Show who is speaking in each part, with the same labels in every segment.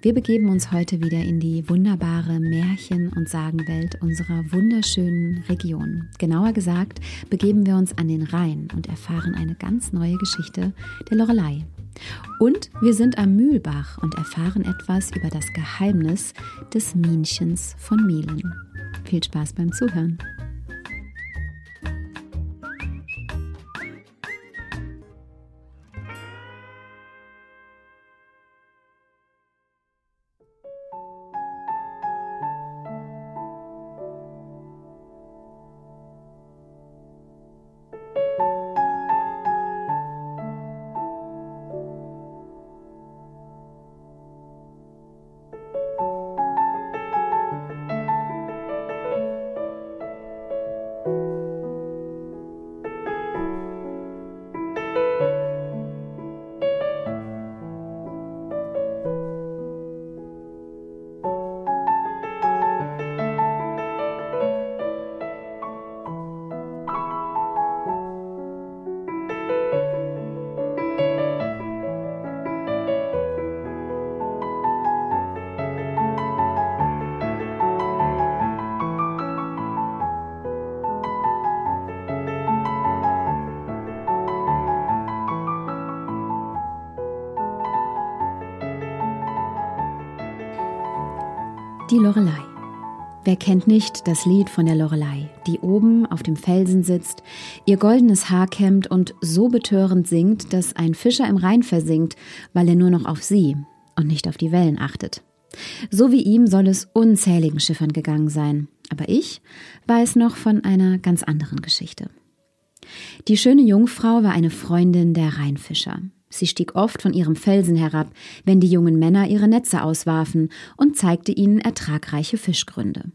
Speaker 1: Wir begeben uns heute wieder in die wunderbare Märchen- und Sagenwelt unserer wunderschönen Region. Genauer gesagt, begeben wir uns an den Rhein und erfahren eine ganz neue Geschichte der Lorelei. Und wir sind am Mühlbach und erfahren etwas über das Geheimnis des Minchens von Mehlen. Viel Spaß beim Zuhören. Die Lorelei. Wer kennt nicht das Lied von der Lorelei, die oben auf dem Felsen sitzt, ihr goldenes Haar kämmt und so betörend singt, dass ein Fischer im Rhein versinkt, weil er nur noch auf sie und nicht auf die Wellen achtet. So wie ihm soll es unzähligen Schiffern gegangen sein, aber ich weiß noch von einer ganz anderen Geschichte. Die schöne Jungfrau war eine Freundin der Rheinfischer. Sie stieg oft von ihrem Felsen herab, wenn die jungen Männer ihre Netze auswarfen, und zeigte ihnen ertragreiche Fischgründe.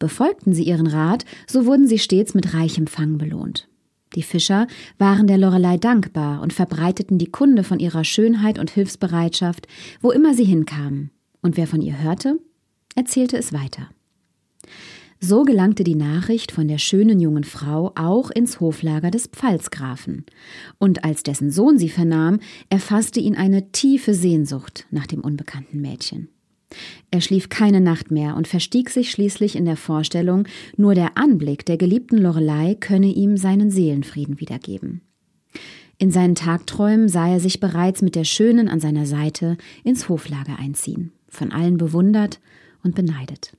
Speaker 1: Befolgten sie ihren Rat, so wurden sie stets mit reichem Fang belohnt. Die Fischer waren der Lorelei dankbar und verbreiteten die Kunde von ihrer Schönheit und Hilfsbereitschaft, wo immer sie hinkamen. Und wer von ihr hörte, erzählte es weiter. So gelangte die Nachricht von der schönen jungen Frau auch ins Hoflager des Pfalzgrafen. Und als dessen Sohn sie vernahm, erfasste ihn eine tiefe Sehnsucht nach dem unbekannten Mädchen. Er schlief keine Nacht mehr und verstieg sich schließlich in der Vorstellung, nur der Anblick der geliebten Lorelei könne ihm seinen Seelenfrieden wiedergeben. In seinen Tagträumen sah er sich bereits mit der Schönen an seiner Seite ins Hoflager einziehen, von allen bewundert und beneidet.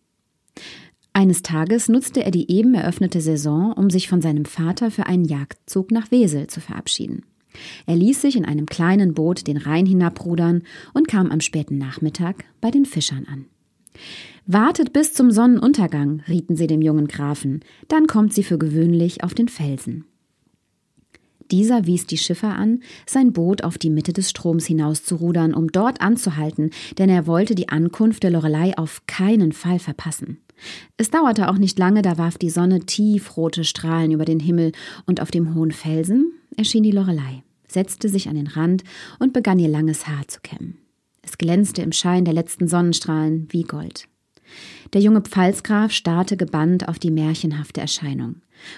Speaker 1: Eines Tages nutzte er die eben eröffnete Saison, um sich von seinem Vater für einen Jagdzug nach Wesel zu verabschieden. Er ließ sich in einem kleinen Boot den Rhein hinabrudern und kam am späten Nachmittag bei den Fischern an. Wartet bis zum Sonnenuntergang, rieten sie dem jungen Grafen, dann kommt sie für gewöhnlich auf den Felsen. Dieser wies die Schiffer an, sein Boot auf die Mitte des Stroms hinauszurudern, um dort anzuhalten, denn er wollte die Ankunft der Lorelei auf keinen Fall verpassen. Es dauerte auch nicht lange, da warf die Sonne tiefrote Strahlen über den Himmel, und auf dem hohen Felsen erschien die Lorelei, setzte sich an den Rand und begann ihr langes Haar zu kämmen. Es glänzte im Schein der letzten Sonnenstrahlen wie Gold. Der junge Pfalzgraf starrte gebannt auf die märchenhafte Erscheinung.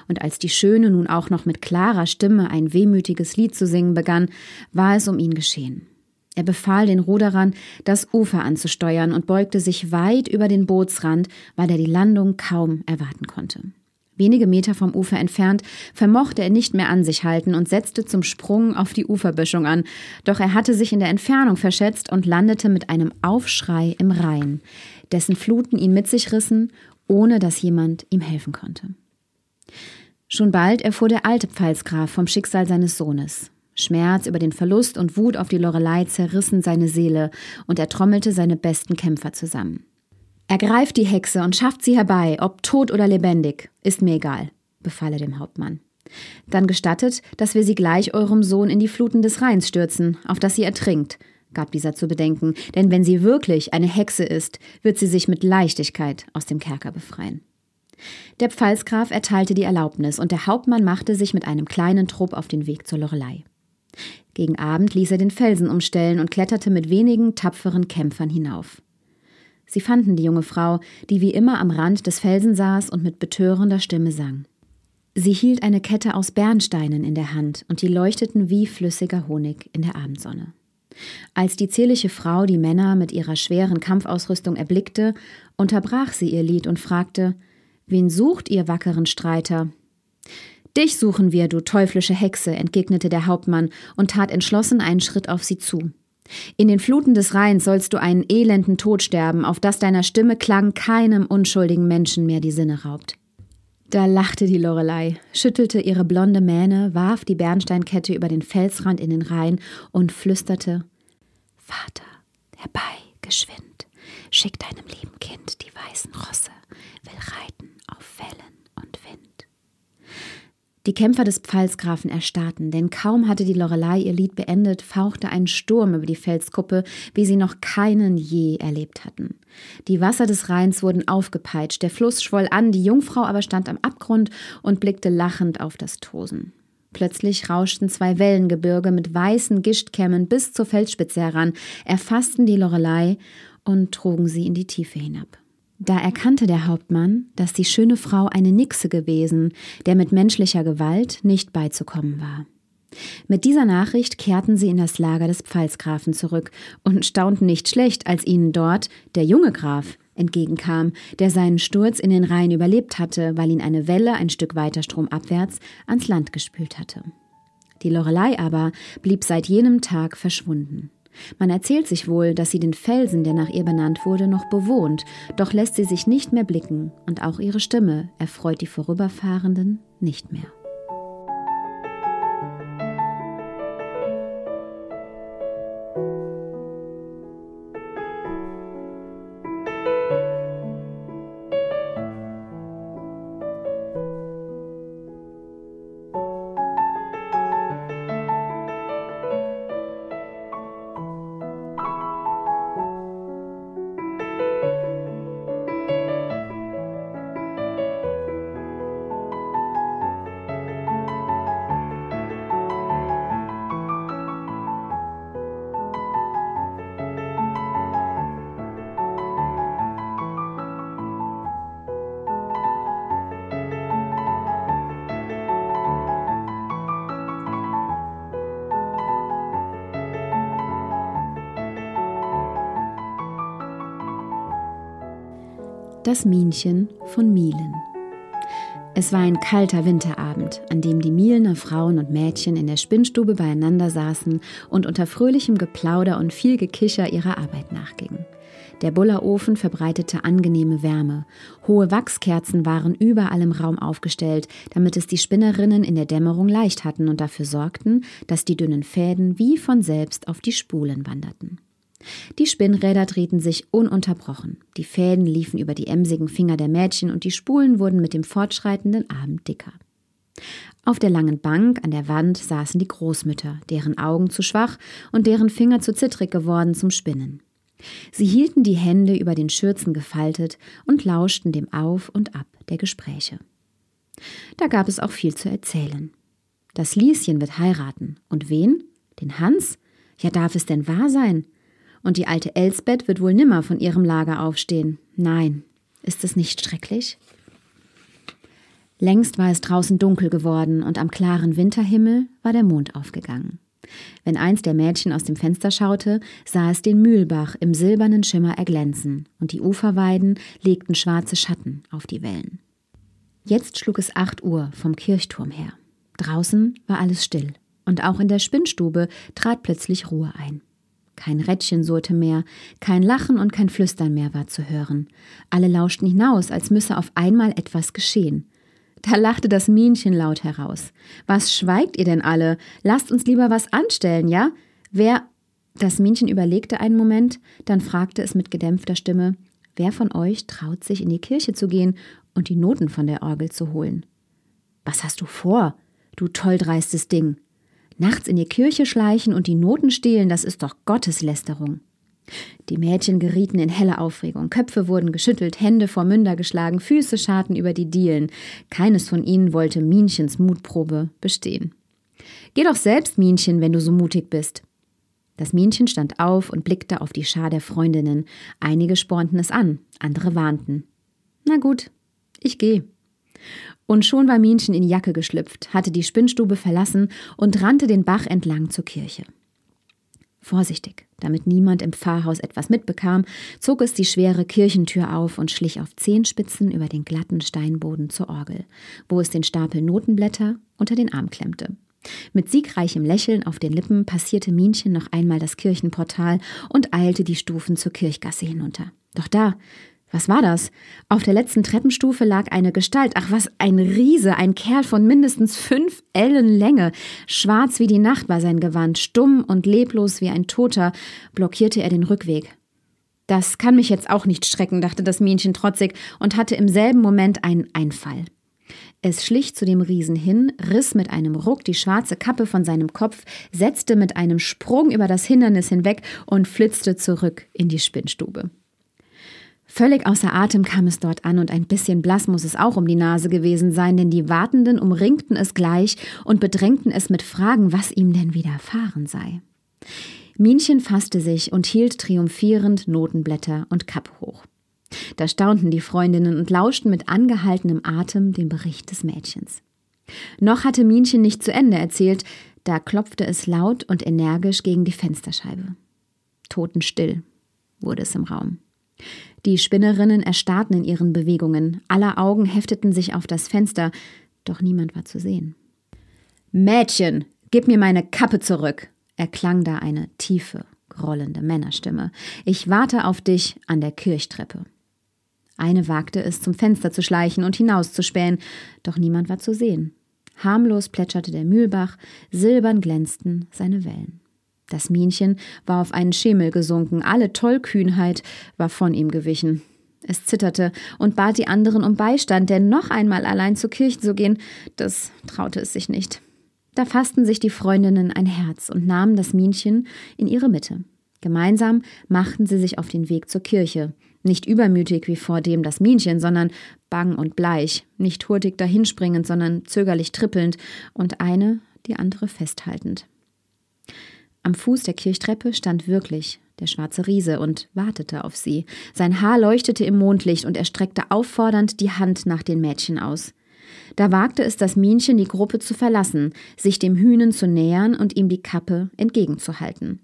Speaker 1: Und als die Schöne nun auch noch mit klarer Stimme ein wehmütiges Lied zu singen begann, war es um ihn geschehen. Er befahl den Ruderern, das Ufer anzusteuern und beugte sich weit über den Bootsrand, weil er die Landung kaum erwarten konnte. Wenige Meter vom Ufer entfernt vermochte er nicht mehr an sich halten und setzte zum Sprung auf die Uferböschung an, doch er hatte sich in der Entfernung verschätzt und landete mit einem Aufschrei im Rhein, dessen Fluten ihn mit sich rissen, ohne dass jemand ihm helfen konnte. Schon bald erfuhr der alte Pfalzgraf vom Schicksal seines Sohnes. Schmerz über den Verlust und Wut auf die Lorelei zerrissen seine Seele, und er trommelte seine besten Kämpfer zusammen. Ergreift die Hexe und schafft sie herbei, ob tot oder lebendig, ist mir egal, befahl er dem Hauptmann. Dann gestattet, dass wir sie gleich eurem Sohn in die Fluten des Rheins stürzen, auf dass sie ertrinkt, gab dieser zu bedenken, denn wenn sie wirklich eine Hexe ist, wird sie sich mit Leichtigkeit aus dem Kerker befreien. Der Pfalzgraf erteilte die Erlaubnis und der Hauptmann machte sich mit einem kleinen Trupp auf den Weg zur Lorelei. Gegen Abend ließ er den Felsen umstellen und kletterte mit wenigen tapferen Kämpfern hinauf. Sie fanden die junge Frau, die wie immer am Rand des Felsen saß und mit betörender Stimme sang. Sie hielt eine Kette aus Bernsteinen in der Hand und die leuchteten wie flüssiger Honig in der Abendsonne. Als die zierliche Frau die Männer mit ihrer schweren Kampfausrüstung erblickte, unterbrach sie ihr Lied und fragte: Wen sucht ihr wackeren Streiter? Dich suchen wir, du teuflische Hexe, entgegnete der Hauptmann und tat entschlossen einen Schritt auf sie zu. In den Fluten des Rheins sollst du einen elenden Tod sterben, auf das deiner Stimme Klang keinem unschuldigen Menschen mehr die Sinne raubt. Da lachte die Lorelei, schüttelte ihre blonde Mähne, warf die Bernsteinkette über den Felsrand in den Rhein und flüsterte Vater, herbei, geschwind, schick deinem lieben Kind die weißen Rosse, will reiten auf Wind. Die Kämpfer des Pfalzgrafen erstarrten, denn kaum hatte die Lorelei ihr Lied beendet, fauchte ein Sturm über die Felskuppe, wie sie noch keinen je erlebt hatten. Die Wasser des Rheins wurden aufgepeitscht, der Fluss schwoll an, die Jungfrau aber stand am Abgrund und blickte lachend auf das Tosen. Plötzlich rauschten zwei Wellengebirge mit weißen Gischtkämmen bis zur Felsspitze heran, erfassten die Lorelei und trugen sie in die Tiefe hinab. Da erkannte der Hauptmann, dass die schöne Frau eine Nixe gewesen, der mit menschlicher Gewalt nicht beizukommen war. Mit dieser Nachricht kehrten sie in das Lager des Pfalzgrafen zurück und staunten nicht schlecht, als ihnen dort der junge Graf entgegenkam, der seinen Sturz in den Rhein überlebt hatte, weil ihn eine Welle ein Stück weiter stromabwärts ans Land gespült hatte. Die Lorelei aber blieb seit jenem Tag verschwunden. Man erzählt sich wohl, dass sie den Felsen, der nach ihr benannt wurde, noch bewohnt, doch lässt sie sich nicht mehr blicken, und auch ihre Stimme erfreut die Vorüberfahrenden nicht mehr. Das Mienchen von Mielen. Es war ein kalter Winterabend, an dem die Mielner Frauen und Mädchen in der Spinnstube beieinander saßen und unter fröhlichem Geplauder und viel Gekicher ihrer Arbeit nachgingen. Der Bullerofen verbreitete angenehme Wärme. Hohe Wachskerzen waren überall im Raum aufgestellt, damit es die Spinnerinnen in der Dämmerung leicht hatten und dafür sorgten, dass die dünnen Fäden wie von selbst auf die Spulen wanderten. Die Spinnräder drehten sich ununterbrochen. Die Fäden liefen über die emsigen Finger der Mädchen und die Spulen wurden mit dem fortschreitenden Abend dicker. Auf der langen Bank an der Wand saßen die Großmütter, deren Augen zu schwach und deren Finger zu zittrig geworden zum Spinnen. Sie hielten die Hände über den Schürzen gefaltet und lauschten dem Auf und Ab der Gespräche. Da gab es auch viel zu erzählen. Das Lieschen wird heiraten. Und wen? Den Hans? Ja, darf es denn wahr sein? Und die alte Elsbeth wird wohl nimmer von ihrem Lager aufstehen. Nein, ist es nicht schrecklich? Längst war es draußen dunkel geworden und am klaren Winterhimmel war der Mond aufgegangen. Wenn eins der Mädchen aus dem Fenster schaute, sah es den Mühlbach im silbernen Schimmer erglänzen, und die Uferweiden legten schwarze Schatten auf die Wellen. Jetzt schlug es acht Uhr vom Kirchturm her. Draußen war alles still, und auch in der Spinnstube trat plötzlich Ruhe ein. Kein Rädchen surrte mehr, kein Lachen und kein Flüstern mehr war zu hören. Alle lauschten hinaus, als müsse auf einmal etwas geschehen. Da lachte das Mienchen laut heraus. Was schweigt ihr denn alle? Lasst uns lieber was anstellen, ja? Wer. Das Mienchen überlegte einen Moment, dann fragte es mit gedämpfter Stimme: Wer von euch traut sich in die Kirche zu gehen und die Noten von der Orgel zu holen? Was hast du vor, du tolldreistes Ding? Nachts in die Kirche schleichen und die Noten stehlen, das ist doch Gotteslästerung. Die Mädchen gerieten in helle Aufregung. Köpfe wurden geschüttelt, Hände vor Münder geschlagen, Füße scharten über die Dielen. Keines von ihnen wollte Minchens Mutprobe bestehen. Geh doch selbst, Minchen, wenn du so mutig bist. Das Minchen stand auf und blickte auf die Schar der Freundinnen. Einige spornten es an, andere warnten. Na gut, ich geh. Und schon war Minchen in die Jacke geschlüpft, hatte die Spinnstube verlassen und rannte den Bach entlang zur Kirche. Vorsichtig, damit niemand im Pfarrhaus etwas mitbekam, zog es die schwere Kirchentür auf und schlich auf Zehenspitzen über den glatten Steinboden zur Orgel, wo es den Stapel Notenblätter unter den Arm klemmte. Mit siegreichem Lächeln auf den Lippen passierte Minchen noch einmal das Kirchenportal und eilte die Stufen zur Kirchgasse hinunter. Doch da, was war das? Auf der letzten Treppenstufe lag eine Gestalt. Ach, was ein Riese, ein Kerl von mindestens fünf Ellen Länge. Schwarz wie die Nacht war sein Gewand, stumm und leblos wie ein Toter, blockierte er den Rückweg. Das kann mich jetzt auch nicht schrecken, dachte das Mädchen trotzig und hatte im selben Moment einen Einfall. Es schlich zu dem Riesen hin, riss mit einem Ruck die schwarze Kappe von seinem Kopf, setzte mit einem Sprung über das Hindernis hinweg und flitzte zurück in die Spinnstube. Völlig außer Atem kam es dort an und ein bisschen blass muss es auch um die Nase gewesen sein, denn die Wartenden umringten es gleich und bedrängten es mit Fragen, was ihm denn widerfahren sei. Minchen fasste sich und hielt triumphierend Notenblätter und Kappe hoch. Da staunten die Freundinnen und lauschten mit angehaltenem Atem den Bericht des Mädchens. Noch hatte Minchen nicht zu Ende erzählt, da klopfte es laut und energisch gegen die Fensterscheibe. Totenstill wurde es im Raum. Die Spinnerinnen erstarrten in ihren Bewegungen, aller Augen hefteten sich auf das Fenster, doch niemand war zu sehen. Mädchen, gib mir meine Kappe zurück, erklang da eine tiefe, grollende Männerstimme. Ich warte auf dich an der Kirchtreppe. Eine wagte es, zum Fenster zu schleichen und hinauszuspähen, doch niemand war zu sehen. Harmlos plätscherte der Mühlbach, silbern glänzten seine Wellen. Das Minchen war auf einen Schemel gesunken, alle Tollkühnheit war von ihm gewichen. Es zitterte und bat die anderen um Beistand, denn noch einmal allein zur Kirche zu gehen, das traute es sich nicht. Da fassten sich die Freundinnen ein Herz und nahmen das Minchen in ihre Mitte. Gemeinsam machten sie sich auf den Weg zur Kirche, nicht übermütig wie vor dem das Minchen, sondern bang und bleich, nicht hurtig dahinspringend, sondern zögerlich trippelnd und eine die andere festhaltend. Am Fuß der Kirchtreppe stand wirklich der schwarze Riese und wartete auf sie. Sein Haar leuchtete im Mondlicht und er streckte auffordernd die Hand nach den Mädchen aus. Da wagte es das Minchen, die Gruppe zu verlassen, sich dem Hühnen zu nähern und ihm die Kappe entgegenzuhalten.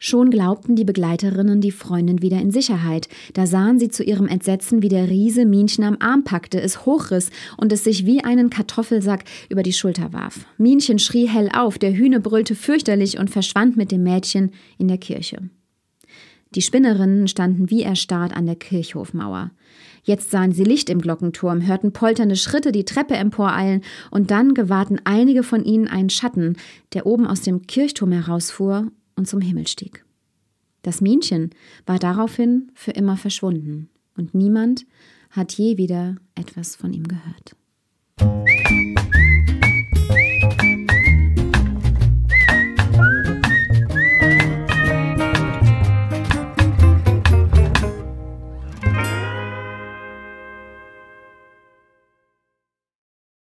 Speaker 1: Schon glaubten die Begleiterinnen die Freundin wieder in Sicherheit. Da sahen sie zu ihrem Entsetzen, wie der Riese Minchen am Arm packte, es hochriss und es sich wie einen Kartoffelsack über die Schulter warf. Minchen schrie hell auf, der Hühne brüllte fürchterlich und verschwand mit dem Mädchen in der Kirche. Die Spinnerinnen standen wie erstarrt an der Kirchhofmauer. Jetzt sahen sie Licht im Glockenturm, hörten polternde Schritte die Treppe emporeilen, und dann gewahrten einige von ihnen einen Schatten, der oben aus dem Kirchturm herausfuhr und zum Himmel stieg. Das Minchen war daraufhin für immer verschwunden und niemand hat je wieder etwas von ihm gehört.